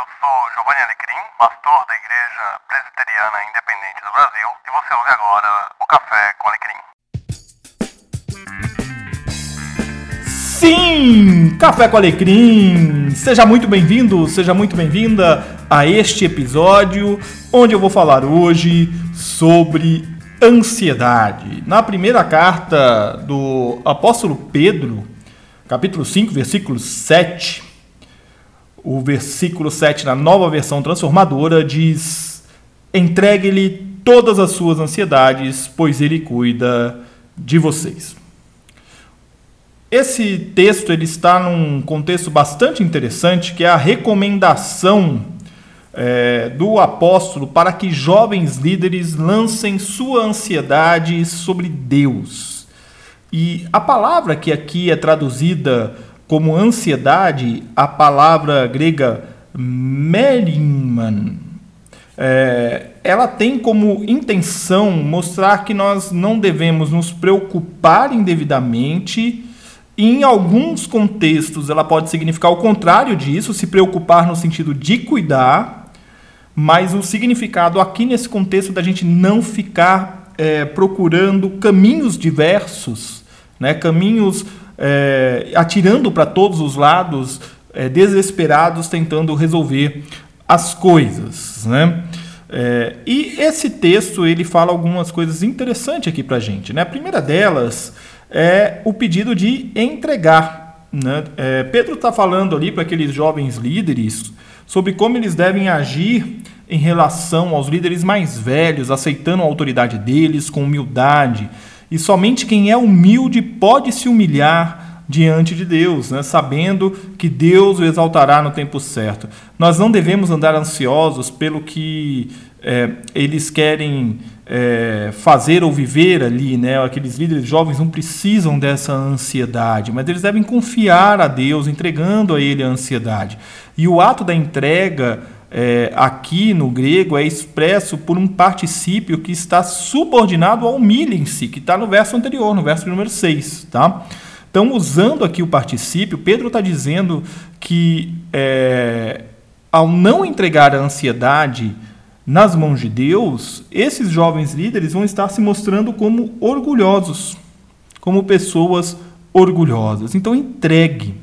eu sou Giovanni Alecrim, pastor da Igreja Presbiteriana Independente do Brasil, e você ouve agora o Café com Alecrim. Sim, Café com Alecrim. Seja muito bem-vindo, seja muito bem-vinda a este episódio onde eu vou falar hoje sobre ansiedade. Na primeira carta do apóstolo Pedro, capítulo 5, versículo 7, o versículo 7 na nova versão transformadora diz: Entregue-lhe todas as suas ansiedades, pois ele cuida de vocês. Esse texto ele está num contexto bastante interessante, que é a recomendação é, do apóstolo para que jovens líderes lancem sua ansiedade sobre Deus. E a palavra que aqui é traduzida como ansiedade, a palavra grega melinman, é, ela tem como intenção mostrar que nós não devemos nos preocupar indevidamente. Em alguns contextos, ela pode significar o contrário disso, se preocupar no sentido de cuidar, mas o significado aqui nesse contexto da gente não ficar é, procurando caminhos diversos, né, caminhos é, atirando para todos os lados, é, desesperados, tentando resolver as coisas. Né? É, e esse texto ele fala algumas coisas interessantes aqui para a gente. Né? A primeira delas é o pedido de entregar. Né? É, Pedro está falando ali para aqueles jovens líderes sobre como eles devem agir em relação aos líderes mais velhos, aceitando a autoridade deles com humildade e somente quem é humilde pode se humilhar diante de Deus, né? sabendo que Deus o exaltará no tempo certo. Nós não devemos andar ansiosos pelo que é, eles querem é, fazer ou viver ali, né? Aqueles líderes jovens não precisam dessa ansiedade, mas eles devem confiar a Deus, entregando a Ele a ansiedade. E o ato da entrega é, aqui no grego é expresso por um particípio que está subordinado ao humilhem-se, que está no verso anterior, no verso número 6. Tá? Então, usando aqui o particípio, Pedro está dizendo que é, ao não entregar a ansiedade nas mãos de Deus, esses jovens líderes vão estar se mostrando como orgulhosos, como pessoas orgulhosas. Então, entregue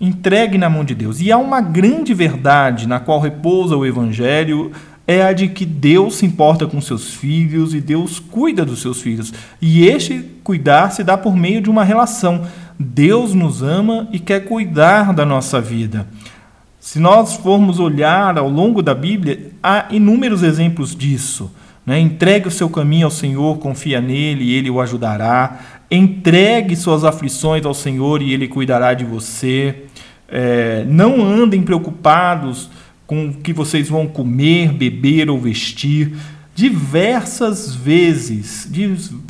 entregue na mão de Deus. E há uma grande verdade na qual repousa o Evangelho, é a de que Deus se importa com seus filhos e Deus cuida dos seus filhos. E este cuidar se dá por meio de uma relação. Deus nos ama e quer cuidar da nossa vida. Se nós formos olhar ao longo da Bíblia, há inúmeros exemplos disso. Né? Entregue o seu caminho ao Senhor, confia nele e ele o ajudará. Entregue suas aflições ao Senhor e Ele cuidará de você. É, não andem preocupados com o que vocês vão comer, beber ou vestir. Diversas vezes,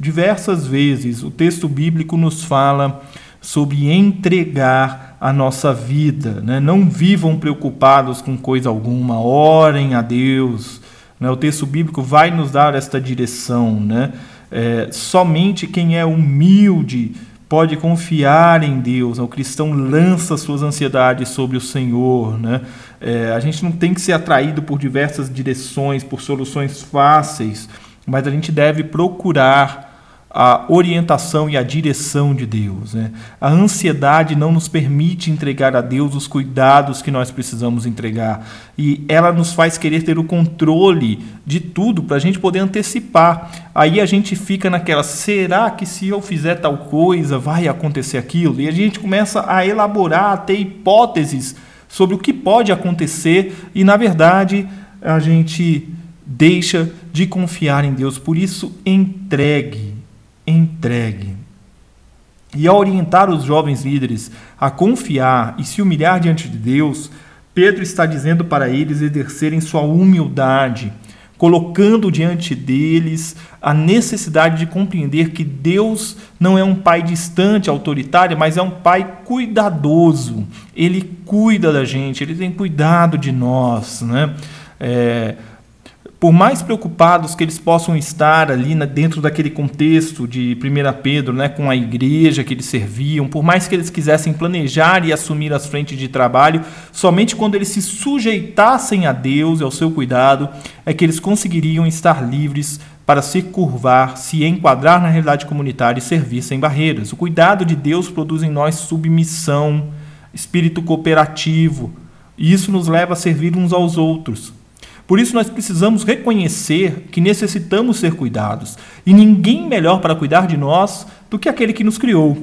diversas vezes, o texto bíblico nos fala sobre entregar a nossa vida. Né? Não vivam preocupados com coisa alguma, orem a Deus. Né? O texto bíblico vai nos dar esta direção. Né? É, somente quem é humilde pode confiar em Deus. O cristão lança suas ansiedades sobre o Senhor. Né? É, a gente não tem que ser atraído por diversas direções, por soluções fáceis, mas a gente deve procurar a orientação e a direção de Deus. Né? A ansiedade não nos permite entregar a Deus os cuidados que nós precisamos entregar. E ela nos faz querer ter o controle de tudo para a gente poder antecipar. Aí a gente fica naquela: será que se eu fizer tal coisa vai acontecer aquilo? E a gente começa a elaborar, a ter hipóteses sobre o que pode acontecer e, na verdade, a gente deixa de confiar em Deus. Por isso, entregue entregue. E ao orientar os jovens líderes a confiar e se humilhar diante de Deus, Pedro está dizendo para eles exercerem sua humildade, colocando diante deles a necessidade de compreender que Deus não é um pai distante, autoritário, mas é um pai cuidadoso. Ele cuida da gente, ele tem cuidado de nós. Né? É, por mais preocupados que eles possam estar ali dentro daquele contexto de 1 Pedro, né, com a igreja que eles serviam, por mais que eles quisessem planejar e assumir as frentes de trabalho, somente quando eles se sujeitassem a Deus e ao seu cuidado é que eles conseguiriam estar livres para se curvar, se enquadrar na realidade comunitária e servir sem barreiras. O cuidado de Deus produz em nós submissão, espírito cooperativo, e isso nos leva a servir uns aos outros. Por isso, nós precisamos reconhecer que necessitamos ser cuidados. E ninguém melhor para cuidar de nós do que aquele que nos criou.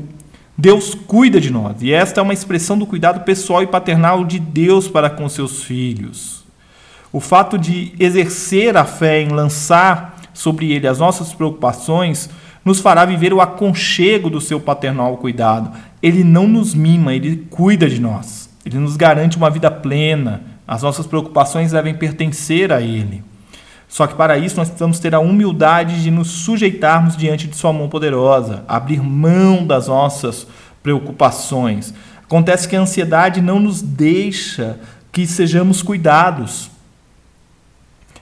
Deus cuida de nós. E esta é uma expressão do cuidado pessoal e paternal de Deus para com seus filhos. O fato de exercer a fé em lançar sobre ele as nossas preocupações nos fará viver o aconchego do seu paternal cuidado. Ele não nos mima, ele cuida de nós. Ele nos garante uma vida plena as nossas preocupações devem pertencer a Ele. Só que para isso nós precisamos ter a humildade de nos sujeitarmos diante de Sua mão poderosa, abrir mão das nossas preocupações. Acontece que a ansiedade não nos deixa que sejamos cuidados.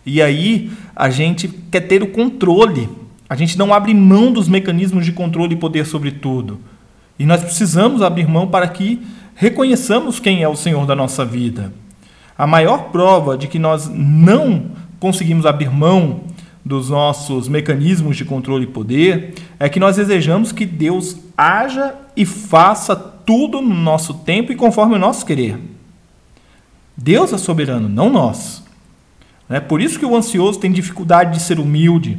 E aí a gente quer ter o controle. A gente não abre mão dos mecanismos de controle e poder sobre tudo. E nós precisamos abrir mão para que reconheçamos quem é o Senhor da nossa vida. A maior prova de que nós não conseguimos abrir mão dos nossos mecanismos de controle e poder é que nós desejamos que Deus haja e faça tudo no nosso tempo e conforme o nosso querer. Deus é soberano, não nós. É por isso que o ansioso tem dificuldade de ser humilde,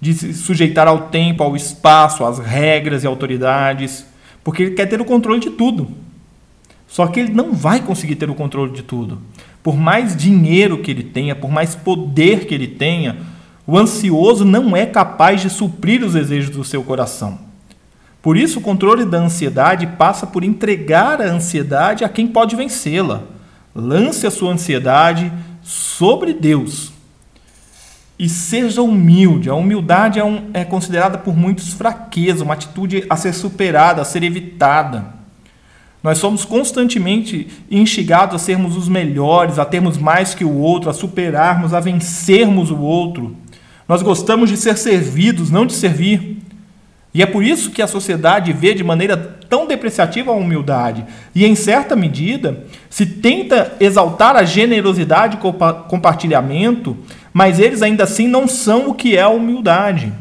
de se sujeitar ao tempo, ao espaço, às regras e autoridades, porque ele quer ter o controle de tudo. Só que ele não vai conseguir ter o controle de tudo. Por mais dinheiro que ele tenha, por mais poder que ele tenha, o ansioso não é capaz de suprir os desejos do seu coração. Por isso, o controle da ansiedade passa por entregar a ansiedade a quem pode vencê-la. Lance a sua ansiedade sobre Deus. E seja humilde. A humildade é, um, é considerada por muitos fraqueza, uma atitude a ser superada, a ser evitada. Nós somos constantemente instigados a sermos os melhores, a termos mais que o outro, a superarmos, a vencermos o outro. Nós gostamos de ser servidos, não de servir. E é por isso que a sociedade vê de maneira tão depreciativa a humildade. E, em certa medida, se tenta exaltar a generosidade e compartilhamento, mas eles ainda assim não são o que é a humildade.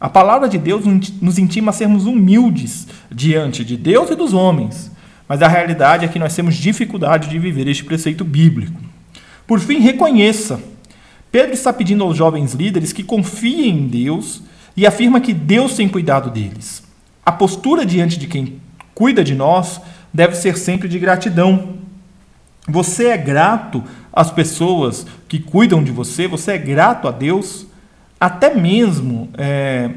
A palavra de Deus nos intima a sermos humildes diante de Deus e dos homens. Mas a realidade é que nós temos dificuldade de viver este preceito bíblico. Por fim, reconheça. Pedro está pedindo aos jovens líderes que confiem em Deus e afirma que Deus tem cuidado deles. A postura diante de quem cuida de nós deve ser sempre de gratidão. Você é grato às pessoas que cuidam de você, você é grato a Deus. Até mesmo é,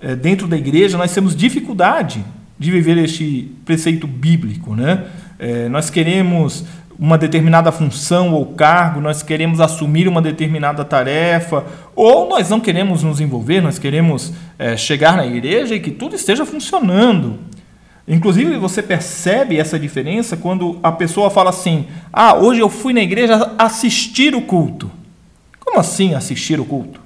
é, dentro da igreja nós temos dificuldade de viver este preceito bíblico. Né? É, nós queremos uma determinada função ou cargo, nós queremos assumir uma determinada tarefa, ou nós não queremos nos envolver, nós queremos é, chegar na igreja e que tudo esteja funcionando. Inclusive, você percebe essa diferença quando a pessoa fala assim: Ah, hoje eu fui na igreja assistir o culto. Como assim assistir o culto?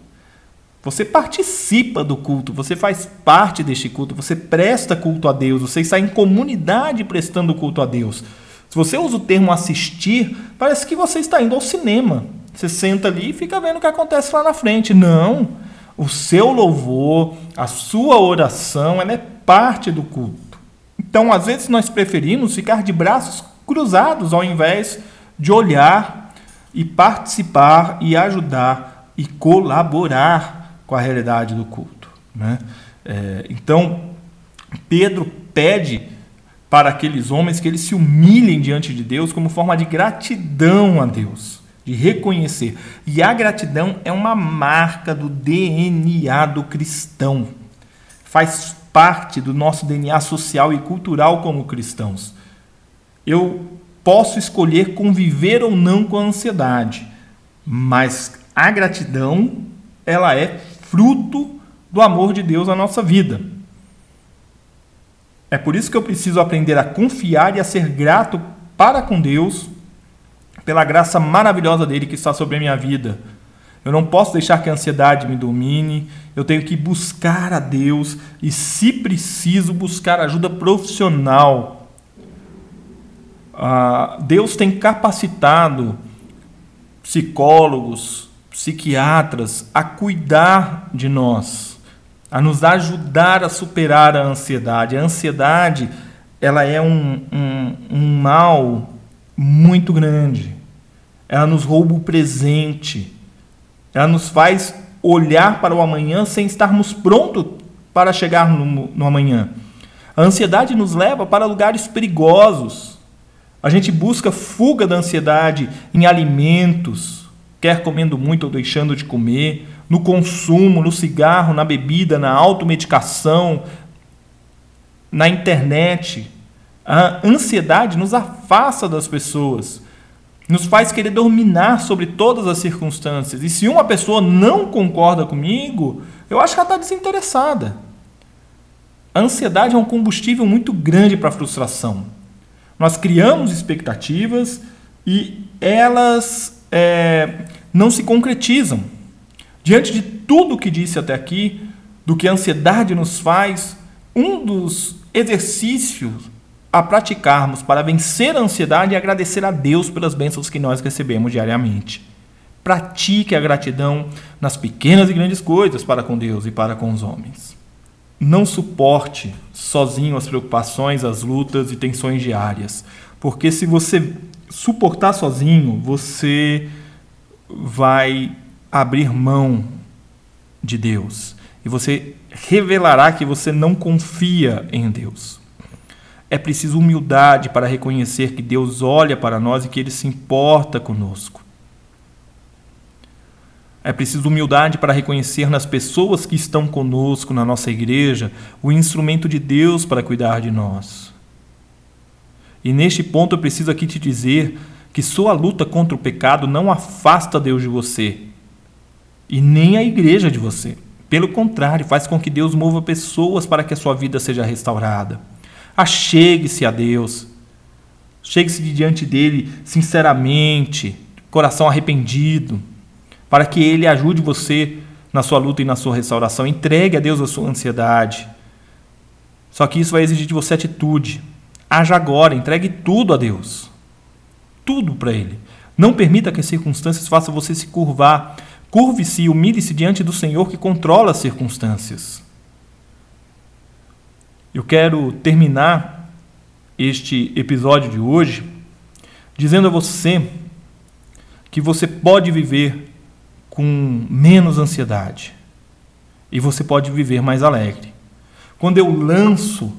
Você participa do culto, você faz parte deste culto, você presta culto a Deus, você está em comunidade prestando culto a Deus. Se você usa o termo assistir, parece que você está indo ao cinema. Você senta ali e fica vendo o que acontece lá na frente. Não. O seu louvor, a sua oração, ela é parte do culto. Então, às vezes, nós preferimos ficar de braços cruzados ao invés de olhar e participar e ajudar e colaborar com a realidade do culto. Né? É, então, Pedro pede para aqueles homens que eles se humilhem diante de Deus como forma de gratidão a Deus, de reconhecer. E a gratidão é uma marca do DNA do cristão. Faz parte do nosso DNA social e cultural como cristãos. Eu posso escolher conviver ou não com a ansiedade, mas a gratidão ela é fruto do amor de Deus na nossa vida. É por isso que eu preciso aprender a confiar e a ser grato para com Deus pela graça maravilhosa dele que está sobre a minha vida. Eu não posso deixar que a ansiedade me domine. Eu tenho que buscar a Deus e, se preciso, buscar ajuda profissional. Ah, Deus tem capacitado psicólogos, psiquiatras a cuidar de nós, a nos ajudar a superar a ansiedade. A ansiedade ela é um, um, um mal muito grande. Ela nos rouba o presente. Ela nos faz olhar para o amanhã sem estarmos prontos para chegar no, no amanhã. A ansiedade nos leva para lugares perigosos. A gente busca fuga da ansiedade em alimentos, quer comendo muito ou deixando de comer, no consumo, no cigarro, na bebida, na automedicação, na internet. A ansiedade nos afasta das pessoas, nos faz querer dominar sobre todas as circunstâncias. E se uma pessoa não concorda comigo, eu acho que ela está desinteressada. A ansiedade é um combustível muito grande para a frustração. Nós criamos expectativas e elas é, não se concretizam. Diante de tudo o que disse até aqui, do que a ansiedade nos faz, um dos exercícios a praticarmos para vencer a ansiedade e agradecer a Deus pelas bênçãos que nós recebemos diariamente. Pratique a gratidão nas pequenas e grandes coisas para com Deus e para com os homens. Não suporte sozinho as preocupações, as lutas e tensões diárias, porque se você suportar sozinho, você vai abrir mão de Deus e você revelará que você não confia em Deus. É preciso humildade para reconhecer que Deus olha para nós e que Ele se importa conosco. É preciso humildade para reconhecer nas pessoas que estão conosco na nossa igreja o instrumento de Deus para cuidar de nós. E neste ponto eu preciso aqui te dizer que sua luta contra o pecado não afasta Deus de você e nem a igreja de você. Pelo contrário, faz com que Deus mova pessoas para que a sua vida seja restaurada. Achegue-se a Deus. Chegue-se diante dele sinceramente, coração arrependido, para que ele ajude você na sua luta e na sua restauração. Entregue a Deus a sua ansiedade. Só que isso vai exigir de você atitude. Haja agora, entregue tudo a Deus. Tudo para ele. Não permita que as circunstâncias façam você se curvar Curve-se e humilhe-se diante do Senhor que controla as circunstâncias. Eu quero terminar este episódio de hoje dizendo a você que você pode viver com menos ansiedade e você pode viver mais alegre. Quando eu lanço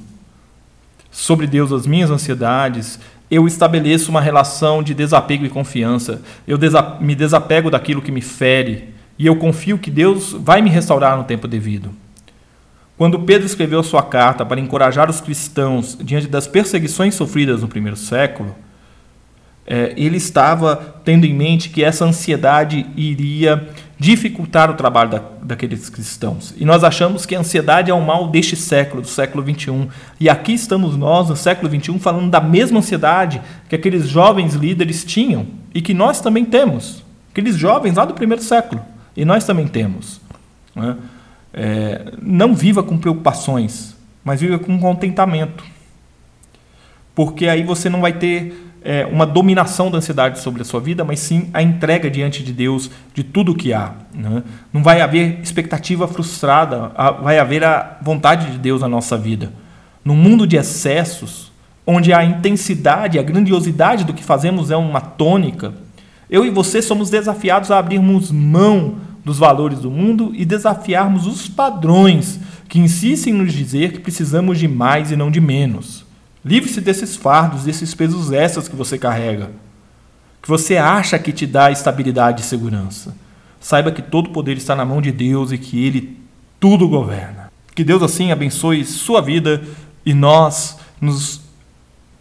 sobre Deus as minhas ansiedades, eu estabeleço uma relação de desapego e confiança. Eu desa me desapego daquilo que me fere e eu confio que Deus vai me restaurar no tempo devido. Quando Pedro escreveu sua carta para encorajar os cristãos diante das perseguições sofridas no primeiro século, é, ele estava tendo em mente que essa ansiedade iria dificultar o trabalho da, daqueles cristãos. E nós achamos que a ansiedade é um mal deste século, do século 21. E aqui estamos nós, no século 21, falando da mesma ansiedade que aqueles jovens líderes tinham e que nós também temos. Aqueles jovens lá do primeiro século. E nós também temos. Né? É, não viva com preocupações, mas viva com contentamento. Porque aí você não vai ter é, uma dominação da ansiedade sobre a sua vida, mas sim a entrega diante de Deus de tudo o que há. Né? Não vai haver expectativa frustrada, vai haver a vontade de Deus na nossa vida. No mundo de excessos, onde a intensidade, a grandiosidade do que fazemos é uma tônica, eu e você somos desafiados a abrirmos mão dos valores do mundo e desafiarmos os padrões que insistem nos dizer que precisamos de mais e não de menos. Livre-se desses fardos, desses pesos extras que você carrega, que você acha que te dá estabilidade e segurança. Saiba que todo poder está na mão de Deus e que Ele tudo governa. Que Deus assim abençoe sua vida e nós nos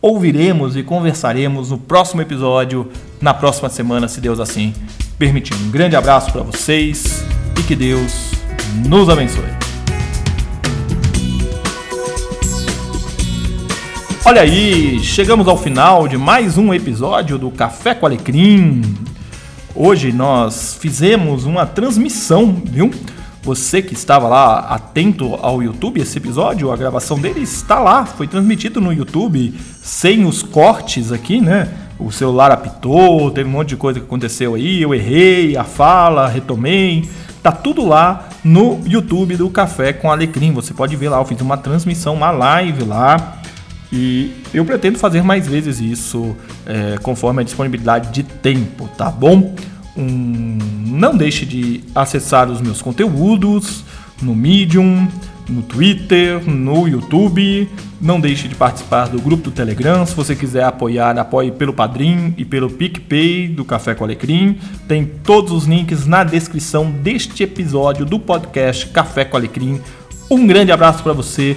ouviremos e conversaremos no próximo episódio, na próxima semana, se Deus assim permitir. Um grande abraço para vocês e que Deus nos abençoe. Olha aí, chegamos ao final de mais um episódio do Café com Alecrim. Hoje nós fizemos uma transmissão, viu? Você que estava lá atento ao YouTube, esse episódio, a gravação dele está lá, foi transmitido no YouTube, sem os cortes aqui, né? O celular apitou, teve um monte de coisa que aconteceu aí, eu errei a fala, retomei. Tá tudo lá no YouTube do Café com Alecrim. Você pode ver lá, eu fiz uma transmissão, uma live lá. E eu pretendo fazer mais vezes isso, é, conforme a disponibilidade de tempo, tá bom? Um, não deixe de acessar os meus conteúdos no Medium, no Twitter, no YouTube. Não deixe de participar do grupo do Telegram. Se você quiser apoiar, apoie pelo Padrim e pelo PicPay do Café com Alecrim. Tem todos os links na descrição deste episódio do podcast Café com Alecrim. Um grande abraço para você